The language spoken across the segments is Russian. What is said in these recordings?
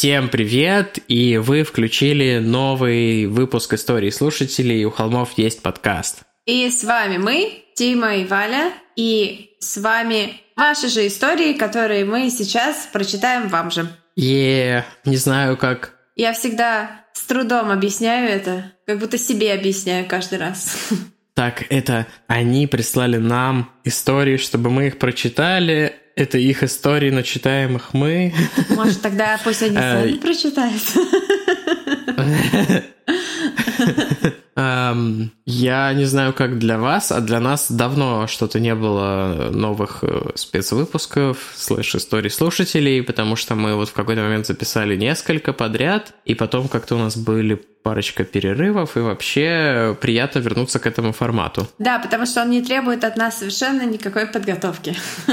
Всем привет! И вы включили новый выпуск истории слушателей «У холмов есть подкаст». И с вами мы, Тима и Валя, и с вами ваши же истории, которые мы сейчас прочитаем вам же. Е, не знаю как. Я всегда с трудом объясняю это, как будто себе объясняю каждый раз. Так, это они прислали нам истории, чтобы мы их прочитали. Это их истории, но читаем их мы. Может, тогда пусть они Э, сами прочитают. Эм, Я не знаю, как для вас, а для нас давно что-то не было новых э, спецвыпусков, слэш историй слушателей, потому что мы вот в какой-то момент записали несколько подряд, и потом как-то у нас были парочка перерывов, и вообще приятно вернуться к этому формату. Да, потому что он не требует от нас совершенно никакой подготовки.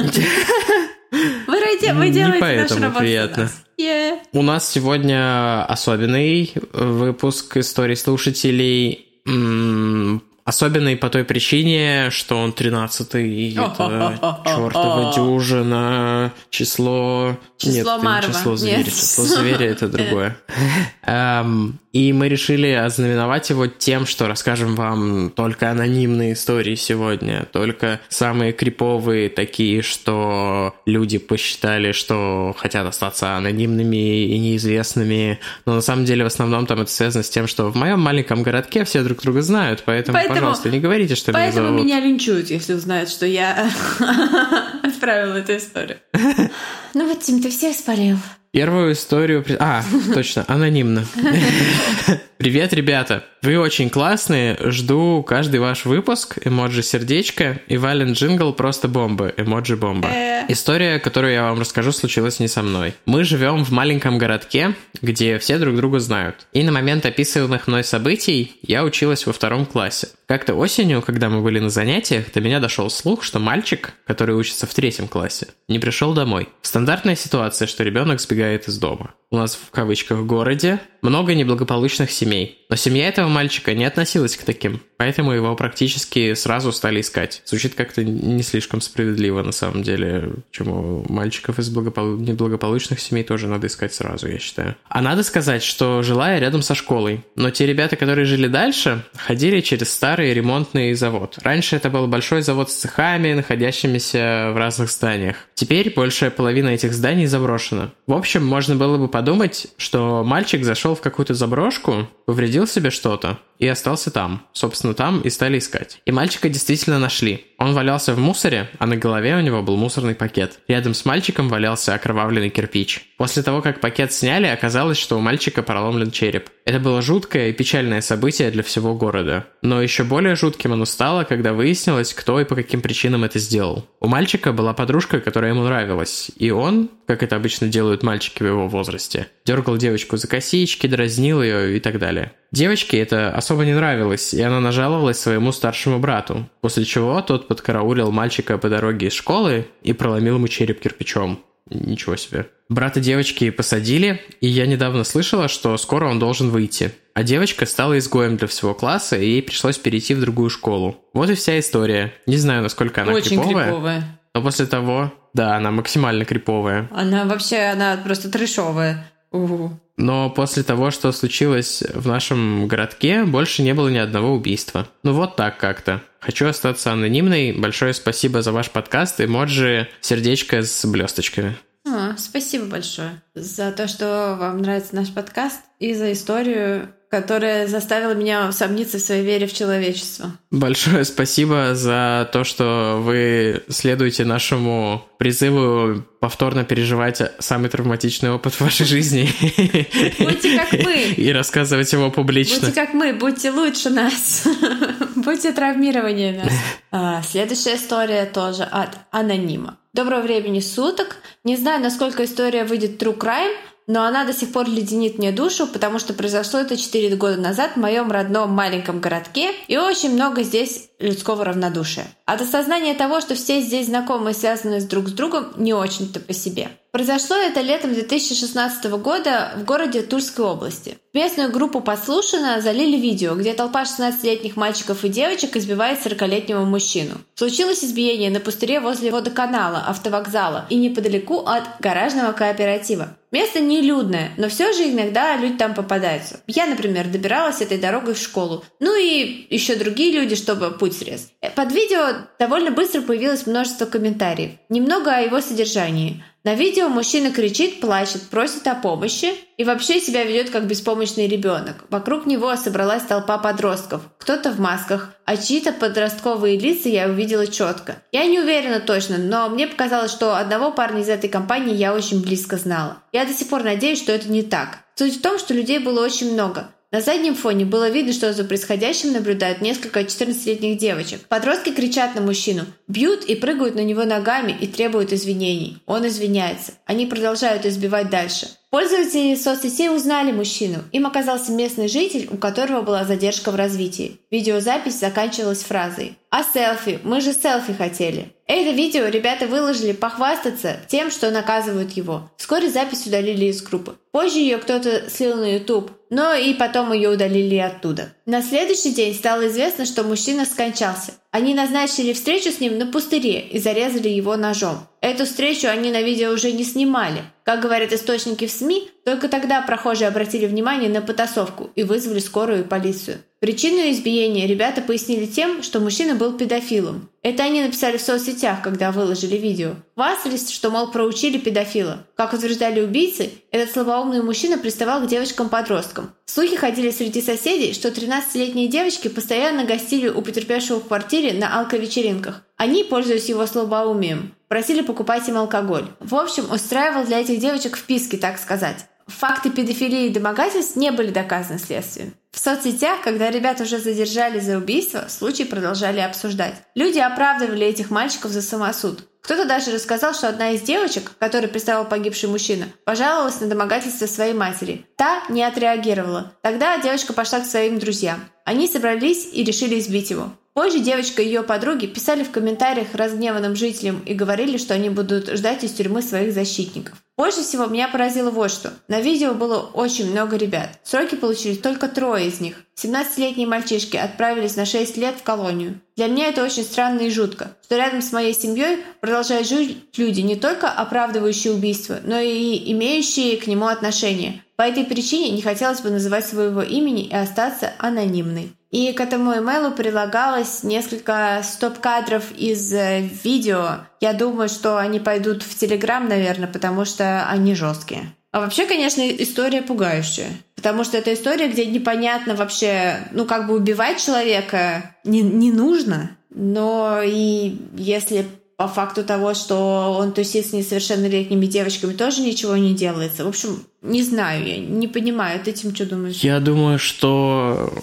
Вы, вы делаете нашу работу приятно. Е. У нас сегодня особенный выпуск историй слушателей. mm, М, Особенный по той причине, что он 13-й, и это чертова дюжина, число... Число Нет, Марва. число зверя, Нет. число зверя это другое. Эм, И мы решили ознаменовать его тем, что расскажем вам только анонимные истории сегодня, только самые криповые, такие, что люди посчитали, что хотят остаться анонимными и неизвестными, но на самом деле в основном там это связано с тем, что в моем маленьком городке все друг друга знают, поэтому, Поэтому- пожалуйста, не говорите, что меня Поэтому зовут. меня линчуют, если узнают, что я отправила эту историю. Ну вот, Тим, ты всех спалил. Первую историю... А, точно, анонимно. Привет, ребята. Вы очень классные. Жду каждый ваш выпуск. Эмоджи сердечко. И Валин джингл просто бомба. Эмоджи бомба. Э. История, которую я вам расскажу, случилась не со мной. Мы живем в маленьком городке, где все друг друга знают. И на момент описываемых мной событий я училась во втором классе. Как-то осенью, когда мы были на занятиях, до меня дошел слух, что мальчик, который учится в третьем классе, не пришел домой. Стандартная ситуация, что ребенок сбегает из дома. У нас в кавычках городе много неблагополучных семей. Но семья этого мальчика не относилась к таким, поэтому его практически сразу стали искать. Звучит как-то не слишком справедливо на самом деле, почему мальчиков из благополу- неблагополучных семей тоже надо искать сразу, я считаю. А надо сказать, что жила я рядом со школой, но те ребята, которые жили дальше, ходили через старый ремонтный завод. Раньше это был большой завод с цехами, находящимися в разных зданиях. Теперь большая половина этих зданий заброшена. В общем, можно было бы подумать, что мальчик зашел в какую-то заброшку, повредил себе что-то и остался там. Собственно, там и стали искать. И мальчика действительно нашли. Он валялся в мусоре, а на голове у него был мусорный пакет. Рядом с мальчиком валялся окровавленный кирпич. После того, как пакет сняли, оказалось, что у мальчика проломлен череп. Это было жуткое и печальное событие для всего города. Но еще более жутким оно стало, когда выяснилось, кто и по каким причинам это сделал. У мальчика была подружка, которая ему нравилась, и он, как это обычно делают мальчики в его возрасте, дергал девочку за косички, дразнил ее и так далее. Девочке это особо не нравилось, и она нажаловалась своему старшему брату, после чего тот подкараулил мальчика по дороге из школы и проломил ему череп кирпичом. Ничего себе. Брата девочки посадили, и я недавно слышала, что скоро он должен выйти. А девочка стала изгоем для всего класса, и ей пришлось перейти в другую школу. Вот и вся история. Не знаю, насколько она Очень криповая, криповая. но после того, да, она максимально криповая. Она вообще, она просто трешовая. Угу. Но после того, что случилось в нашем городке, больше не было ни одного убийства. Ну вот так как-то. Хочу остаться анонимной. Большое спасибо за ваш подкаст. Эмоджи сердечко с блесточками. А, спасибо большое за то, что вам нравится наш подкаст и за историю, которая заставила меня усомниться в своей вере в человечество. Большое спасибо за то, что вы следуете нашему призыву повторно переживать самый травматичный опыт в вашей жизни. Будьте как мы. И рассказывать его публично. Будьте как мы, будьте лучше нас. будьте травмированнее нас. А, следующая история тоже от анонима. Доброго времени суток. Не знаю, насколько история выйдет true crime, но она до сих пор леденит мне душу, потому что произошло это 4 года назад в моем родном маленьком городке, и очень много здесь людского равнодушия. От осознания того, что все здесь знакомы и связаны с друг с другом, не очень-то по себе. Произошло это летом 2016 года в городе Тульской области. В местную группу «Подслушано» залили видео, где толпа 16-летних мальчиков и девочек избивает 40-летнего мужчину. Случилось избиение на пустыре возле водоканала, автовокзала и неподалеку от гаражного кооператива. Место нелюдное, но все же иногда люди там попадаются. Я, например, добиралась этой дорогой в школу. Ну и еще другие люди, чтобы путь срез. Под видео довольно быстро появилось множество комментариев. Немного о его содержании. На видео мужчина кричит, плачет, просит о помощи и вообще себя ведет как беспомощный ребенок. Вокруг него собралась толпа подростков, кто-то в масках, а чьи-то подростковые лица я увидела четко. Я не уверена точно, но мне показалось, что одного парня из этой компании я очень близко знала. Я до сих пор надеюсь, что это не так. Суть в том, что людей было очень много. На заднем фоне было видно, что за происходящим наблюдают несколько 14-летних девочек. Подростки кричат на мужчину, бьют и прыгают на него ногами и требуют извинений. Он извиняется. Они продолжают избивать дальше. Пользователи соцсетей узнали мужчину. Им оказался местный житель, у которого была задержка в развитии. Видеозапись заканчивалась фразой «А селфи? Мы же селфи хотели». Это видео ребята выложили похвастаться тем, что наказывают его. Вскоре запись удалили из группы. Позже ее кто-то слил на YouTube, но и потом ее удалили оттуда. На следующий день стало известно, что мужчина скончался. Они назначили встречу с ним на пустыре и зарезали его ножом. Эту встречу они на видео уже не снимали. Как говорят источники в СМИ, только тогда прохожие обратили внимание на потасовку и вызвали скорую и полицию. Причину избиения ребята пояснили тем, что мужчина был педофилом. Это они написали в соцсетях, когда выложили видео. Хвастались, что, мол, проучили педофила. Как утверждали убийцы, этот слабоумный мужчина приставал к девочкам-подросткам. Слухи ходили среди соседей, что 13-летние девочки постоянно гостили у потерпевшего в квартире на алковечеринках. Они, пользуясь его слабоумием, просили покупать им алкоголь. В общем, устраивал для этих девочек вписки, так сказать. Факты педофилии и домогательств не были доказаны следствием. В соцсетях, когда ребят уже задержали за убийство, случай продолжали обсуждать. Люди оправдывали этих мальчиков за самосуд. Кто-то даже рассказал, что одна из девочек, которой приставал погибший мужчина, пожаловалась на домогательство своей матери. Та не отреагировала. Тогда девочка пошла к своим друзьям. Они собрались и решили избить его. Позже девочка и ее подруги писали в комментариях разгневанным жителям и говорили, что они будут ждать из тюрьмы своих защитников. Больше всего меня поразило вот что. На видео было очень много ребят. Сроки получили только трое из них. 17-летние мальчишки отправились на 6 лет в колонию. Для меня это очень странно и жутко, что рядом с моей семьей продолжают жить люди, не только оправдывающие убийство, но и имеющие к нему отношение. По этой причине не хотелось бы называть своего имени и остаться анонимной. И к этому имейлу прилагалось несколько стоп-кадров из э, видео. Я думаю, что они пойдут в Телеграм, наверное, потому что они жесткие. А вообще, конечно, история пугающая. Потому что это история, где непонятно вообще, ну, как бы убивать человека не, не нужно. Но и если по факту того, что он тусит с несовершеннолетними девочками, тоже ничего не делается. В общем, не знаю, я не понимаю. Ты этим что думаешь? Я думаю, что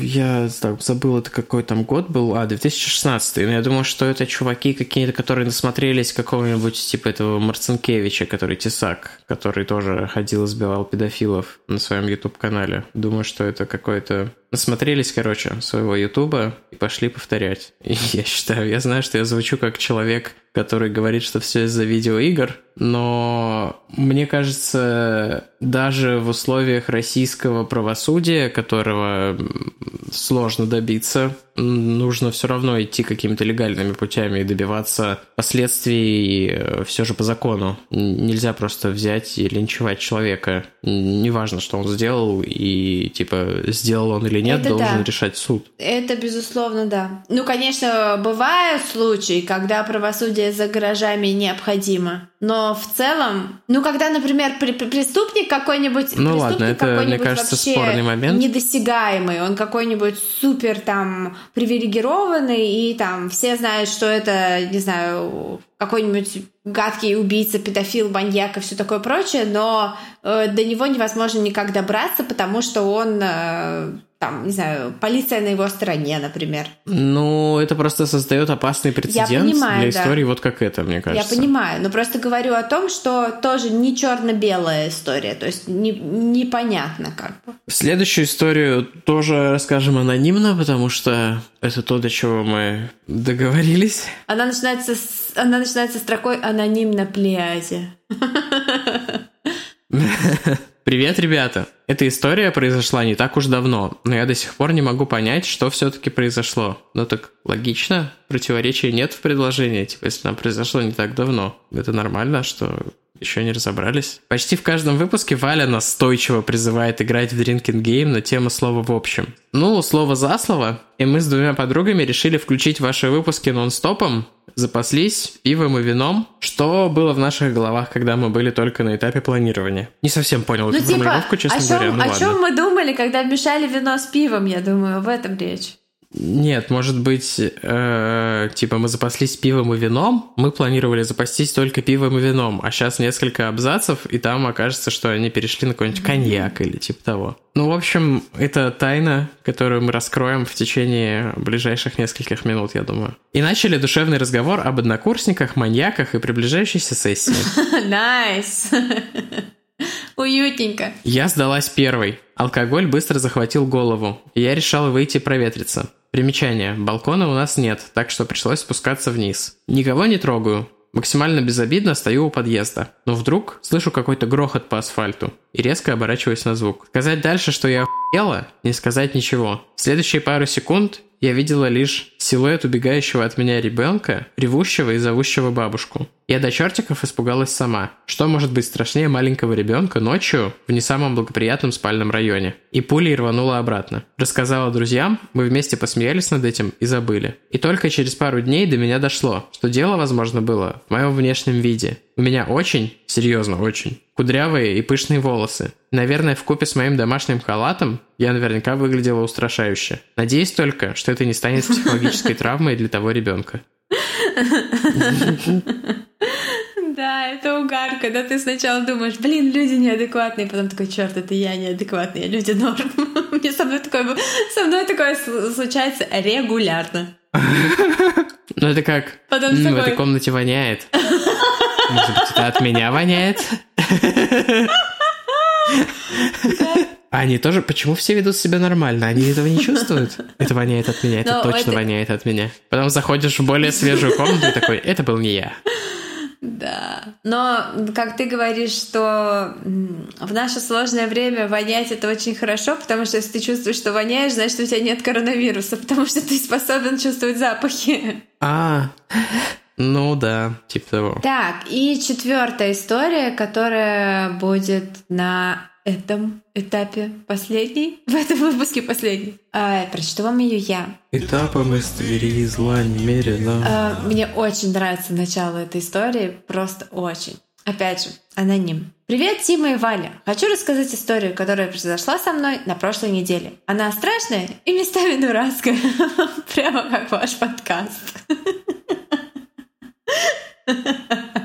я так, забыл, это какой там год был, а, 2016. Но я думаю, что это чуваки какие-то, которые насмотрелись какого-нибудь типа этого Марцинкевича, который Тесак, который тоже ходил и сбивал педофилов на своем YouTube-канале. Думаю, что это какой-то насмотрелись, короче, своего Ютуба и пошли повторять. И я считаю, я знаю, что я звучу как человек, который говорит, что все из-за видеоигр, но мне кажется, даже в условиях российского правосудия, которого сложно добиться, нужно все равно идти какими-то легальными путями и добиваться последствий э, все же по закону. Нельзя просто взять и линчевать человека. Неважно, что он сделал, и типа сделал он или нет, Это должен да. решать суд. Это безусловно, да. Ну, конечно, бывают случаи, когда правосудие за гаражами необходимо. Но в целом, ну, когда, например, преступник какой-нибудь... Ну ладно, это, мне кажется, спорный момент. Недосягаемый, он какой-нибудь супер там привилегированный, и там все знают, что это, не знаю, какой-нибудь гадкий убийца, педофил, маньяк и все такое прочее, но э, до него невозможно никак добраться, потому что он э, там, не знаю, полиция на его стороне, например. Ну, это просто создает опасный прецедент понимаю, для истории, да. вот как это, мне кажется. Я понимаю, но просто говорю о том, что тоже не черно-белая история, то есть не, непонятно как бы. Следующую историю тоже расскажем анонимно, потому что это то, до чего мы договорились. Она начинается с, она начинается строкой «Аноним на пляже». Привет, ребята! Эта история произошла не так уж давно, но я до сих пор не могу понять, что все-таки произошло. Ну так логично, противоречия нет в предложении, типа если она произошло не так давно. Это нормально, что еще не разобрались. Почти в каждом выпуске Валя настойчиво призывает играть в Drinking Game на тему слова в общем. Ну, слово за слово, и мы с двумя подругами решили включить ваши выпуски нон-стопом, запаслись пивом и вином, что было в наших головах, когда мы были только на этапе планирования. Не совсем понял Ну, эту типа, формулировку, честно о чем, говоря, ну о ладно. чем мы думали, когда мешали вино с пивом, я думаю, в этом речь. Нет, может быть, э, типа мы запаслись пивом и вином, мы планировали запастись только пивом и вином, а сейчас несколько абзацев, и там окажется, что они перешли на какой-нибудь коньяк или типа того. Ну, в общем, это тайна, которую мы раскроем в течение ближайших нескольких минут, я думаю. И начали душевный разговор об однокурсниках, маньяках и приближающейся сессии. Nice. Уютненько. Я сдалась первой. Алкоголь быстро захватил голову, я решала выйти проветриться. Примечание. Балкона у нас нет, так что пришлось спускаться вниз. Никого не трогаю. Максимально безобидно стою у подъезда. Но вдруг слышу какой-то грохот по асфальту и резко оборачиваюсь на звук. Сказать дальше, что я охуела, не сказать ничего. В следующие пару секунд я видела лишь силуэт убегающего от меня ребенка, ревущего и зовущего бабушку. Я до чертиков испугалась сама. Что может быть страшнее маленького ребенка ночью в не самом благоприятном спальном районе? И пулей рванула обратно. Рассказала друзьям, мы вместе посмеялись над этим и забыли. И только через пару дней до меня дошло, что дело, возможно, было в моем внешнем виде. У меня очень, серьезно очень, кудрявые и пышные волосы. Наверное, в купе с моим домашним халатом я наверняка выглядела устрашающе. Надеюсь только, что это не станет психологической травмой для того ребенка. Да, это угар, когда ты сначала думаешь, блин, люди неадекватные, потом такой, черт, это я неадекватный, а люди норм. Мне со мной такое, со мной такое сл- случается регулярно. Ну это как, Потом «М, в этой комнате воняет. Может быть, это от меня воняет? А Они тоже... Почему все ведут себя нормально? Они этого не чувствуют? Это воняет от меня, это Но точно это- воняет от меня. Потом заходишь в более свежую комнату и такой, это был не я. Да. Но, как ты говоришь, что в наше сложное время вонять это очень хорошо, потому что если ты чувствуешь, что воняешь, значит, у тебя нет коронавируса, потому что ты способен чувствовать запахи. А, ну да, типа того. Так, и четвертая история, которая будет на этом этапе последней, в этом выпуске последней. А, прочту вам ее я. Этапом из Твери зла немерено. А, Мне очень нравится начало этой истории, просто очень. Опять же, аноним. Привет, Тима и Валя. Хочу рассказать историю, которая произошла со мной на прошлой неделе. Она страшная и местами дурацкая. Прямо как ваш подкаст.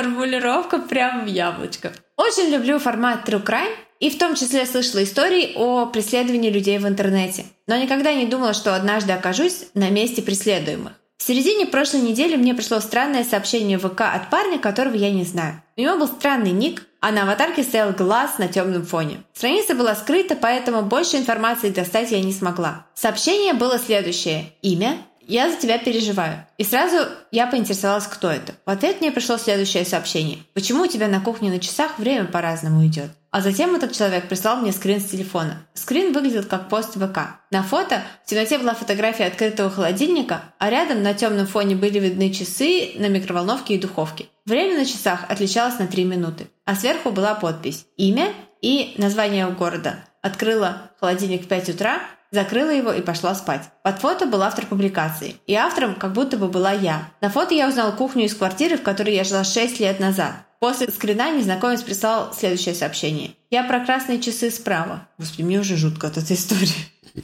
Формулировка прям в яблочко. Очень люблю формат True Crime, и в том числе слышала истории о преследовании людей в интернете. Но никогда не думала, что однажды окажусь на месте преследуемых. В середине прошлой недели мне пришло странное сообщение в ВК от парня, которого я не знаю. У него был странный ник, а на аватарке стоял глаз на темном фоне. Страница была скрыта, поэтому больше информации достать я не смогла. Сообщение было следующее. Имя, я за тебя переживаю. И сразу я поинтересовалась, кто это. В ответ мне пришло следующее сообщение. Почему у тебя на кухне на часах время по-разному идет? А затем этот человек прислал мне скрин с телефона. Скрин выглядел как пост ВК. На фото в темноте была фотография открытого холодильника, а рядом на темном фоне были видны часы на микроволновке и духовке. Время на часах отличалось на 3 минуты. А сверху была подпись «Имя» и название города. Открыла холодильник в 5 утра, закрыла его и пошла спать. Под фото был автор публикации, и автором как будто бы была я. На фото я узнала кухню из квартиры, в которой я жила 6 лет назад. После скрина незнакомец прислал следующее сообщение. Я про красные часы справа. Господи, мне уже жутко от этой истории.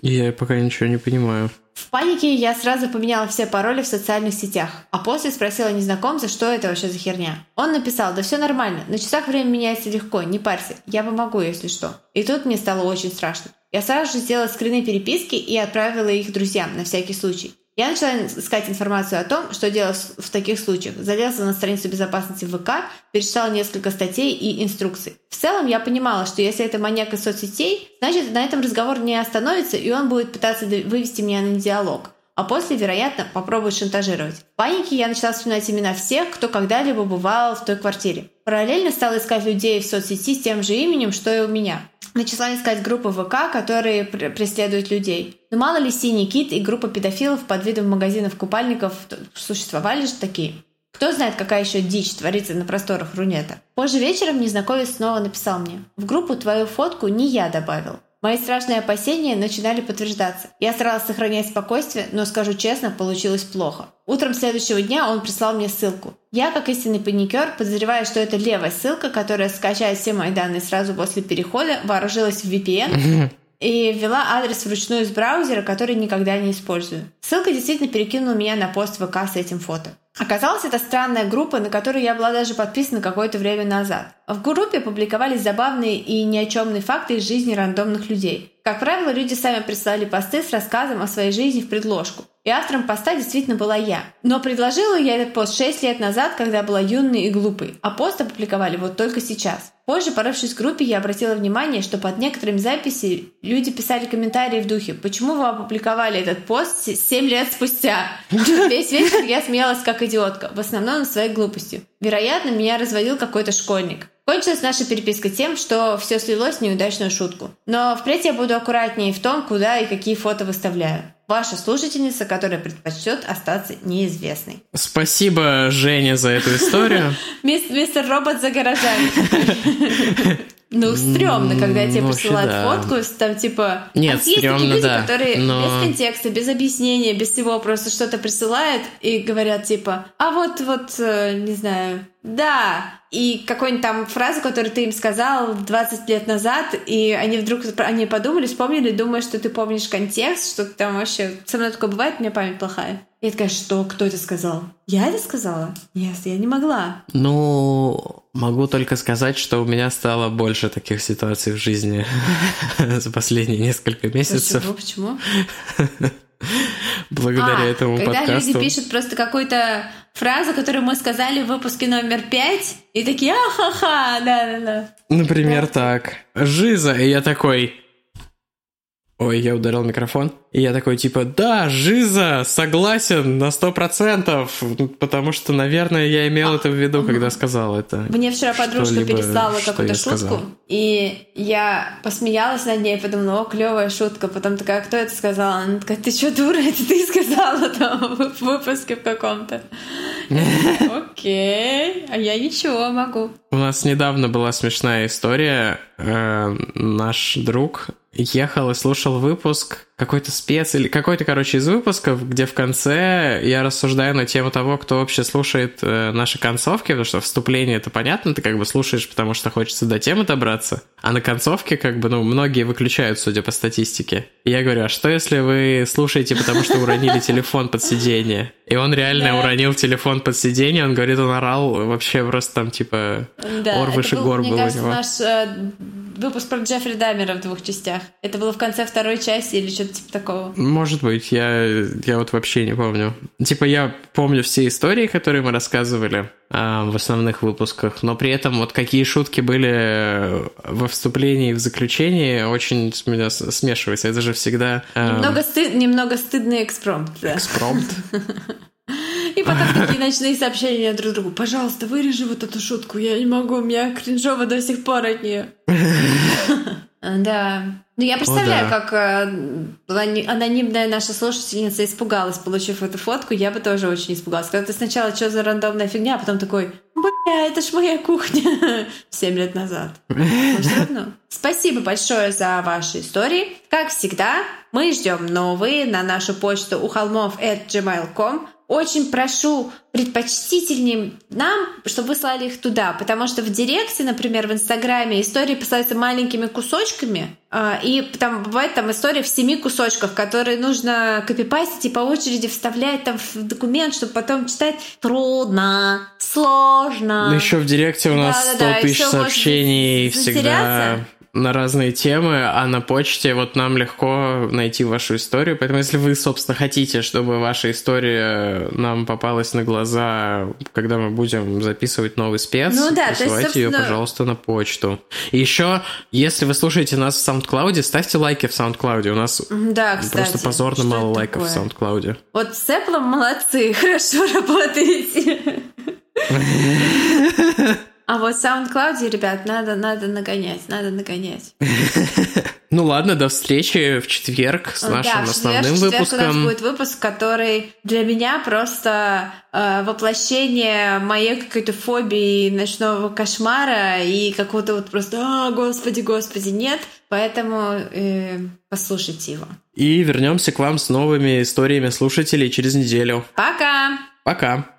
Я пока ничего не понимаю. В панике я сразу поменяла все пароли в социальных сетях, а после спросила незнакомца, что это вообще за херня. Он написал, да все нормально, на часах время меняется легко, не парься, я помогу, если что. И тут мне стало очень страшно. Я сразу же сделала скрины переписки и отправила их друзьям на всякий случай. Я начала искать информацию о том, что делать в таких случаях. Залезла на страницу безопасности ВК, перечитала несколько статей и инструкций. В целом я понимала, что если это маньяк из соцсетей, значит на этом разговор не остановится, и он будет пытаться вывести меня на диалог. А после, вероятно, попробует шантажировать. В панике я начала вспоминать имена всех, кто когда-либо бывал в той квартире. Параллельно стала искать людей в соцсети с тем же именем, что и у меня. Начала искать группы ВК, которые пр- преследуют людей. Но мало ли Синий Кит и группа педофилов под видом магазинов купальников существовали же такие. Кто знает, какая еще дичь творится на просторах Рунета. Позже вечером незнакомец снова написал мне. В группу твою фотку не я добавил. Мои страшные опасения начинали подтверждаться. Я старалась сохранять спокойствие, но, скажу честно, получилось плохо. Утром следующего дня он прислал мне ссылку. Я, как истинный паникер, подозреваю, что это левая ссылка, которая скачает все мои данные сразу после перехода, вооружилась в VPN и ввела адрес вручную из браузера, который никогда не использую. Ссылка действительно перекинула меня на пост ВК с этим фото. Оказалось, это странная группа, на которую я была даже подписана какое-то время назад. В группе публиковались забавные и ни о чемные факты из жизни рандомных людей. Как правило, люди сами присылали посты с рассказом о своей жизни в предложку. И автором поста действительно была я. Но предложила я этот пост 6 лет назад, когда была юной и глупой. А пост опубликовали вот только сейчас. Позже, порывшись в группе, я обратила внимание, что под некоторыми записями люди писали комментарии в духе «Почему вы опубликовали этот пост 7 лет спустя?» Весь вечер я смеялась как идиотка, в основном своей глупостью. Вероятно, меня разводил какой-то школьник. Кончилась наша переписка тем, что все слилось в неудачную шутку. Но впредь я буду аккуратнее в том, куда и какие фото выставляю. Ваша слушательница, которая предпочтет остаться неизвестной. Спасибо, Женя, за эту историю. Мистер Робот за гаражами. Ну, стрёмно, когда тебе присылают фотку, там, типа... Нет, есть такие люди, которые без контекста, без объяснения, без всего, просто что-то присылают и говорят, типа, а вот, вот, э, не знаю, да, и какой-нибудь там фразу, которую ты им сказал 20 лет назад, и они вдруг они подумали, вспомнили, думая, что ты помнишь контекст, что там вообще... Со мной такое бывает, у меня память плохая. Я такая, что? Кто это сказал? Я это сказала? Нет, я не могла. Ну, могу только сказать, что у меня стало больше таких ситуаций в жизни за последние несколько месяцев. Почему? Благодаря а, этому когда подкасту. Когда люди пишут просто какую-то фразу, которую мы сказали в выпуске номер пять, и такие ахаха, да-да-да. Например, да. так. Жиза, и я такой... Ой, я ударил микрофон. И я такой, типа, да, Жиза, согласен на сто процентов, потому что, наверное, я имел это в виду, когда сказал это. Мне вчера подружка переслала какую-то шутку, сказал. и я посмеялась над ней, подумала, о, клевая шутка. Потом такая, кто это сказал? Она такая, ты что, дура, это ты сказала там в выпуске в каком-то. Окей, а я ничего могу. У нас недавно была смешная история. Э, наш друг ехал и слушал выпуск какой-то спец или какой-то, короче, из выпусков, где в конце я рассуждаю на тему того, кто вообще слушает э, наши концовки, потому что вступление это понятно, ты как бы слушаешь, потому что хочется до темы добраться, а на концовке как бы, ну, многие выключают, судя по статистике. И я говорю, а что если вы слушаете, потому что уронили телефон под сиденье? И он реально уронил телефон под сиденье, он говорит, он орал вообще просто там типа ор выше гор был у него. наш э, выпуск про Джеффри Дамера в двух частях. Это было в конце второй части или что-то типа такого. Может быть, я, я вот вообще не помню. Типа я помню все истории, которые мы рассказывали а, в основных выпусках, но при этом вот какие шутки были во вступлении и в заключении, очень с меня смешивается. Это же всегда... А... Немного, стыд, немного стыдный экспромт. Да. Экспромт? И потом такие ночные сообщения друг другу. Пожалуйста, вырежи вот эту шутку. Я не могу, у меня кринжово до сих пор от нее. Да. Ну, я представляю, О, да. как э, анонимная наша слушательница испугалась, получив эту фотку. Я бы тоже очень испугалась. Когда ты сначала, что за рандомная фигня, а потом такой, бля, это ж моя кухня. Семь лет назад. Но Спасибо большое за ваши истории. Как всегда, мы ждем новые на нашу почту у холмов at gmail.com очень прошу предпочтительнее нам, чтобы вы слали их туда, потому что в Директе, например, в Инстаграме истории посылаются маленькими кусочками, а, и там бывает там история в семи кусочках, которые нужно копипастить и по очереди вставлять там в документ, чтобы потом читать. Трудно, сложно. Ну еще в Директе у нас да, 100 да, да, тысяч сообщений всегда на разные темы, а на почте вот нам легко найти вашу историю. Поэтому если вы, собственно, хотите, чтобы ваша история нам попалась на глаза, когда мы будем записывать новый спец, ну, да, присылайте есть, ее, пожалуйста, на почту. И еще, если вы слушаете нас в SoundCloud, ставьте лайки в SoundCloud. У нас да, кстати, просто позорно мало лайков такое? в SoundCloud. Вот с Apple молодцы, хорошо работаете. А вот в SoundCloud, ребят, надо, надо нагонять, надо нагонять. Ну ладно, до встречи в четверг с нашим да, основным выпуском. у нас будет выпуск, который для меня просто э, воплощение моей какой-то фобии ночного кошмара и какого-то вот просто «А, господи, господи, нет!» Поэтому э, послушайте его. И вернемся к вам с новыми историями слушателей через неделю. Пока! Пока!